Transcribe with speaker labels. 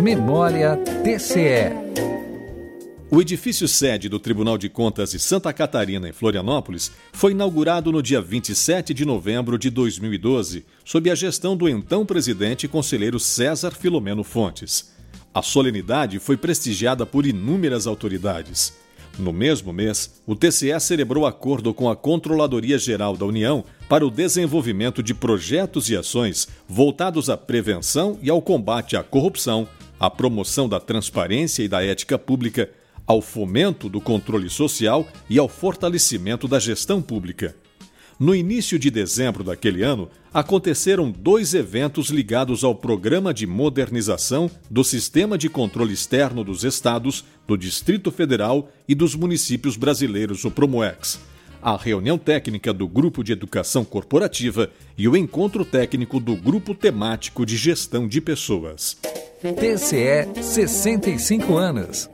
Speaker 1: Memória TCE.
Speaker 2: O edifício sede do Tribunal de Contas de Santa Catarina, em Florianópolis, foi inaugurado no dia 27 de novembro de 2012, sob a gestão do então presidente e conselheiro César Filomeno Fontes. A solenidade foi prestigiada por inúmeras autoridades. No mesmo mês, o TCE celebrou acordo com a Controladoria Geral da União para o desenvolvimento de projetos e ações voltados à prevenção e ao combate à corrupção, à promoção da transparência e da ética pública, ao fomento do controle social e ao fortalecimento da gestão pública. No início de dezembro daquele ano, aconteceram dois eventos ligados ao Programa de Modernização do Sistema de Controle Externo dos Estados, do Distrito Federal e dos municípios brasileiros, o Promoex. A reunião técnica do Grupo de Educação Corporativa e o encontro técnico do Grupo Temático de Gestão de Pessoas.
Speaker 1: TCE 65 anos.